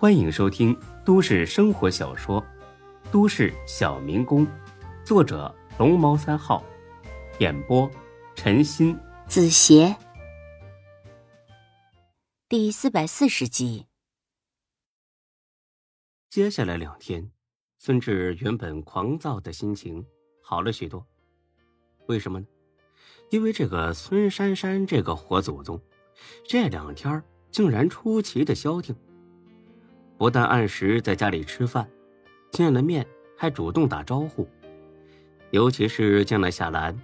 欢迎收听都市生活小说《都市小民工》，作者龙猫三号，演播陈鑫、子邪，第四百四十集。接下来两天，孙志原本狂躁的心情好了许多。为什么呢？因为这个孙珊珊这个活祖宗，这两天竟然出奇的消停。不但按时在家里吃饭，见了面还主动打招呼，尤其是见了夏兰，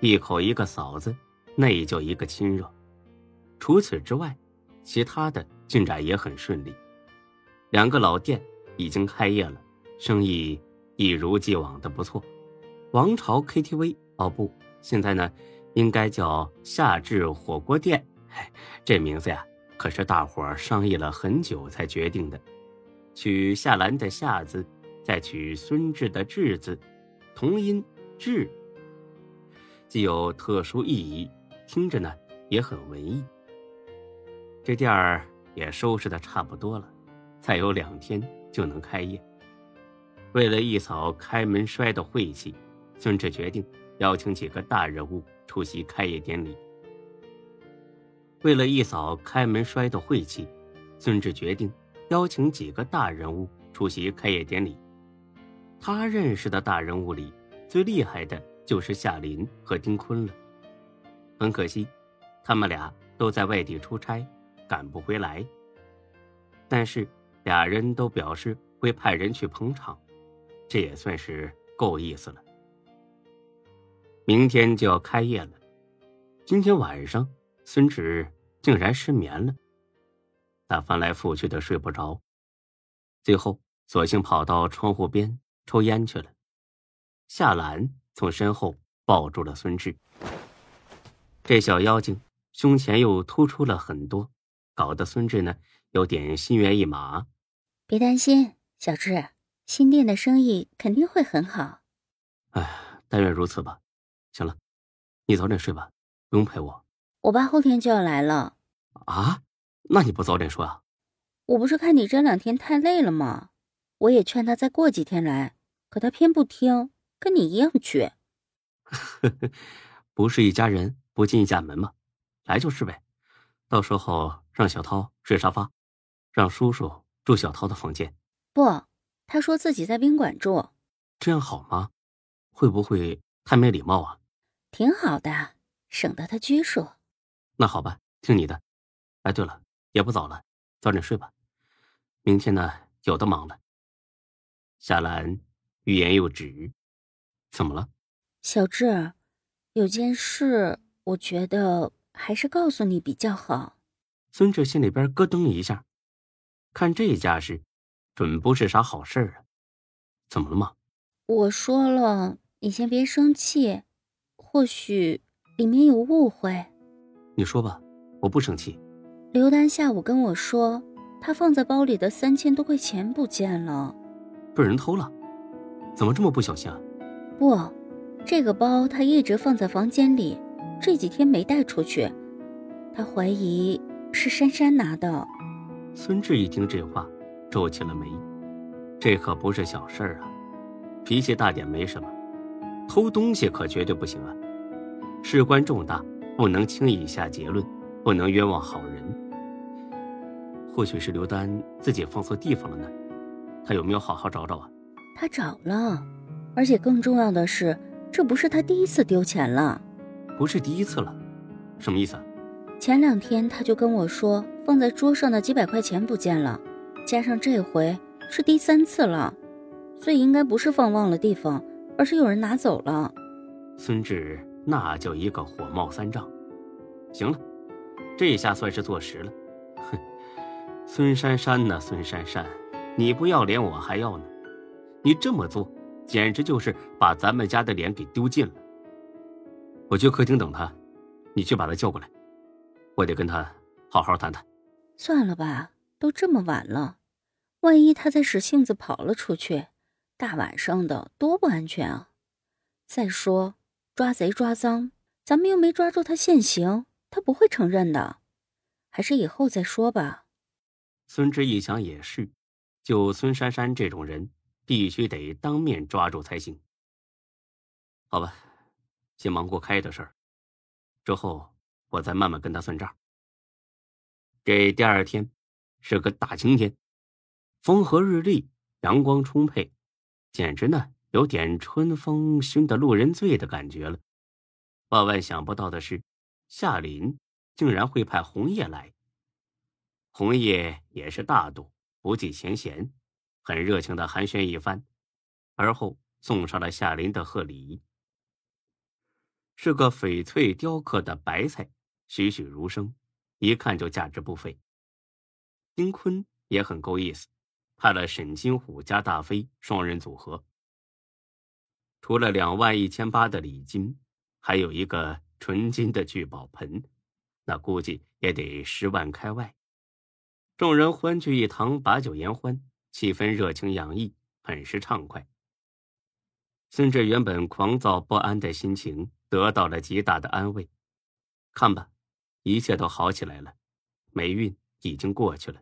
一口一个嫂子，那也叫一个亲热。除此之外，其他的进展也很顺利。两个老店已经开业了，生意一如既往的不错。王朝 KTV 哦不，现在呢。应该叫夏至火锅店，这名字呀，可是大伙商议了很久才决定的。取夏兰的夏字，再取孙志的志字，同音志，既有特殊意义，听着呢也很文艺。这店儿也收拾的差不多了，再有两天就能开业。为了一扫开门摔的晦气，孙志决定邀请几个大人物。出席开业典礼。为了一扫开门摔的晦气，孙志决定邀请几个大人物出席开业典礼。他认识的大人物里，最厉害的就是夏林和丁坤了。很可惜，他们俩都在外地出差，赶不回来。但是俩人都表示会派人去捧场，这也算是够意思了。明天就要开业了，今天晚上孙志竟然失眠了。他翻来覆去的睡不着，最后索性跑到窗户边抽烟去了。夏兰从身后抱住了孙志。这小妖精胸前又突出了很多，搞得孙志呢有点心猿意马。别担心，小志，新店的生意肯定会很好。哎，但愿如此吧。行了，你早点睡吧，不用陪我。我爸后天就要来了。啊？那你不早点说啊？我不是看你这两天太累了吗？我也劝他再过几天来，可他偏不听，跟你一样倔。不是一家人不进一家门吗？来就是呗。到时候让小涛睡沙发，让叔叔住小涛的房间。不，他说自己在宾馆住。这样好吗？会不会太没礼貌啊？挺好的，省得他拘束。那好吧，听你的。哎，对了，也不早了，早点睡吧。明天呢，有的忙了。夏兰欲言又止，怎么了？小志，有件事，我觉得还是告诉你比较好。孙志心里边咯噔一下，看这架势，准不是啥好事啊。怎么了吗？我说了，你先别生气。或许里面有误会，你说吧，我不生气。刘丹下午跟我说，他放在包里的三千多块钱不见了，被人偷了？怎么这么不小心啊？不，这个包他一直放在房间里，这几天没带出去。他怀疑是珊珊拿的。孙志一听这话，皱起了眉，这可不是小事儿啊，脾气大点没什么，偷东西可绝对不行啊。事关重大，不能轻易下结论，不能冤枉好人。或许是刘丹自己放错地方了呢，他有没有好好找找啊？他找了，而且更重要的是，这不是他第一次丢钱了。不是第一次了，什么意思？前两天他就跟我说，放在桌上的几百块钱不见了，加上这回是第三次了，所以应该不是放忘了地方，而是有人拿走了。孙志。那叫一个火冒三丈。行了，这下算是坐实了。孙珊珊呢？孙珊珊，你不要脸，我还要呢。你这么做，简直就是把咱们家的脸给丢尽了。我去客厅等他，你去把他叫过来，我得跟他好好谈谈。算了吧，都这么晚了，万一他再使性子跑了出去，大晚上的多不安全啊！再说。抓贼抓赃，咱们又没抓住他现行，他不会承认的，还是以后再说吧。孙志一想也是，就孙珊珊这种人，必须得当面抓住才行。好吧，先忙过开的事儿，之后我再慢慢跟他算账。这第二天是个大晴天，风和日丽，阳光充沛，简直呢有点春风熏得路人醉的感觉了。万万想不到的是，夏林竟然会派红叶来。红叶也是大度，不计前嫌，很热情的寒暄一番，而后送上了夏林的贺礼，是个翡翠雕刻的白菜，栩栩如生。一看就价值不菲。丁坤也很够意思，派了沈金虎加大飞双人组合。除了两万一千八的礼金，还有一个纯金的聚宝盆，那估计也得十万开外。众人欢聚一堂，把酒言欢，气氛热情洋溢，很是畅快。孙志原本狂躁不安的心情得到了极大的安慰。看吧。一切都好起来了，霉运已经过去了。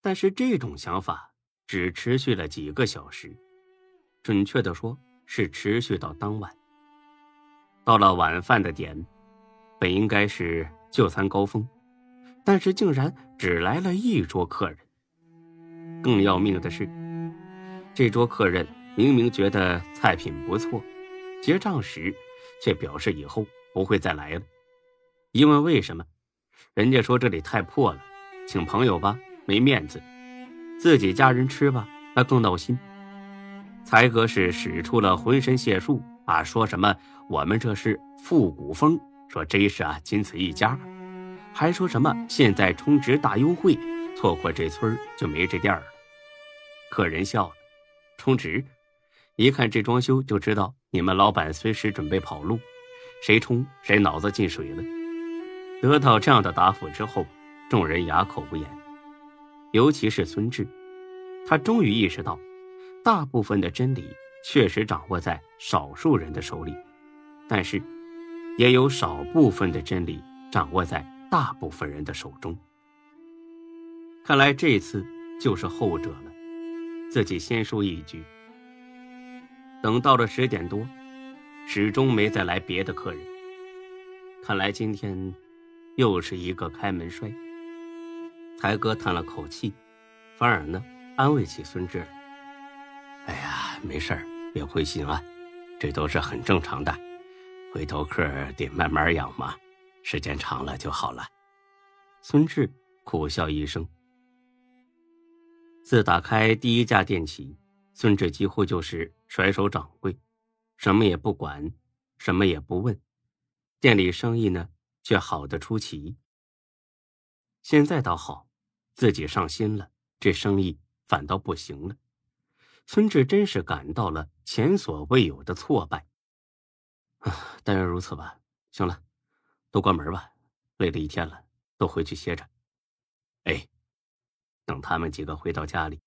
但是这种想法只持续了几个小时，准确的说是持续到当晚。到了晚饭的点，本应该是就餐高峰，但是竟然只来了一桌客人。更要命的是，这桌客人明明觉得菜品不错，结账时却表示以后不会再来了。一问为什么，人家说这里太破了，请朋友吧没面子，自己家人吃吧那更闹心。才哥是使出了浑身解数啊，说什么我们这是复古风，说真是啊仅此一家，还说什么现在充值大优惠，错过这村就没这店了。客人笑了，充值，一看这装修就知道你们老板随时准备跑路，谁充谁脑子进水了。得到这样的答复之后，众人哑口无言，尤其是孙志，他终于意识到，大部分的真理确实掌握在少数人的手里，但是，也有少部分的真理掌握在大部分人的手中。看来这次就是后者了，自己先输一局。等到了十点多，始终没再来别的客人，看来今天。又是一个开门衰。才哥叹了口气，反而呢安慰起孙志：“哎呀，没事儿，别灰心啊，这都是很正常的。回头客得慢慢养嘛，时间长了就好了。”孙志苦笑一声。自打开第一家店起，孙志几乎就是甩手掌柜，什么也不管，什么也不问，店里生意呢？却好的出奇。现在倒好，自己上心了，这生意反倒不行了。孙志真是感到了前所未有的挫败。啊，但愿如此吧。行了，都关门吧，累了一天了，都回去歇着。哎，等他们几个回到家里，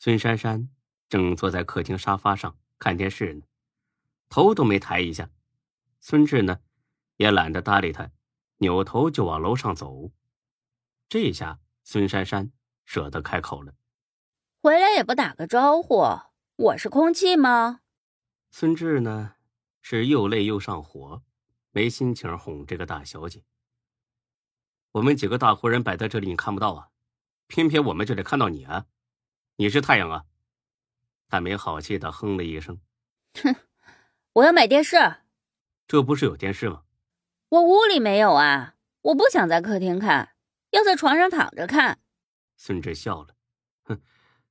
孙珊珊正坐在客厅沙发上看电视呢，头都没抬一下。孙志呢？也懒得搭理他，扭头就往楼上走。这下孙珊珊舍得开口了：“回来也不打个招呼，我是空气吗？”孙志呢，是又累又上火，没心情哄这个大小姐。我们几个大活人摆在这里，你看不到啊，偏偏我们就得看到你啊！你是太阳啊！他没好气的哼了一声：“哼，我要买电视。这不是有电视吗？”我屋里没有啊！我不想在客厅看，要在床上躺着看。孙志笑了，哼，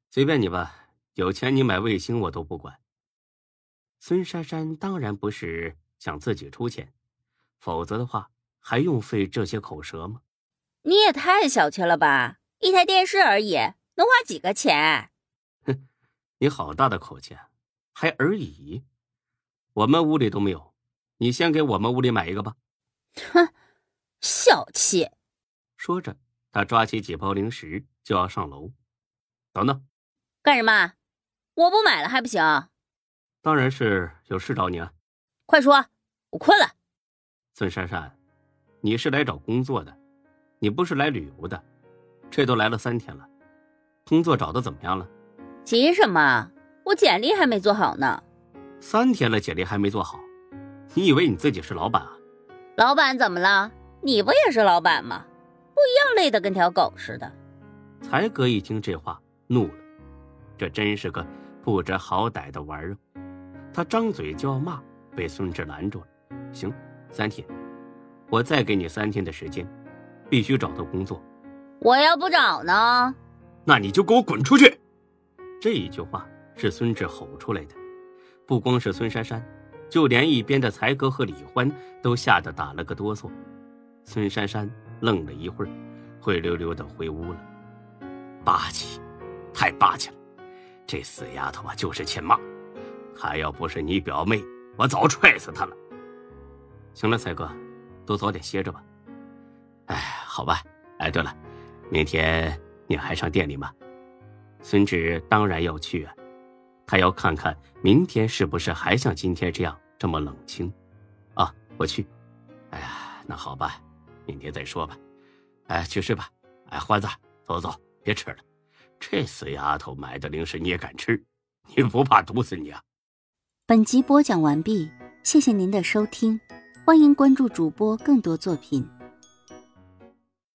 随便你吧，有钱你买卫星我都不管。孙珊珊当然不是想自己出钱，否则的话还用费这些口舌吗？你也太小气了吧！一台电视而已，能花几个钱？哼，你好大的口气啊！还而已？我们屋里都没有，你先给我们屋里买一个吧。哼，小气！说着，他抓起几包零食就要上楼。等等，干什么？我不买了还不行？当然是有事找你啊！快说，我困了。孙珊珊，你是来找工作的，你不是来旅游的。这都来了三天了，工作找的怎么样了？急什么？我简历还没做好呢。三天了，简历还没做好，你以为你自己是老板啊？老板怎么了？你不也是老板吗？不一样累得跟条狗似的。才哥一听这话，怒了，这真是个不知好歹的玩意儿。他张嘴就要骂，被孙志拦住了。行，三天，我再给你三天的时间，必须找到工作。我要不找呢？那你就给我滚出去！这一句话是孙志吼出来的，不光是孙珊珊，就连一边的才哥和李欢都吓得打了个哆嗦。孙珊珊愣了一会儿，灰溜溜的回屋了。霸气，太霸气了！这死丫头啊，就是欠骂。她要不是你表妹，我早踹死她了。行了，才哥，都早点歇着吧。哎，好吧。哎，对了，明天你还上店里吗？孙志当然要去啊，他要看看明天是不是还像今天这样这么冷清。啊，我去。哎呀，那好吧，明天再说吧。哎，去睡吧。哎，欢子，走走，别吃了。这死丫头买的零食你也敢吃？你不怕毒死你啊？本集播讲完毕，谢谢您的收听，欢迎关注主播更多作品。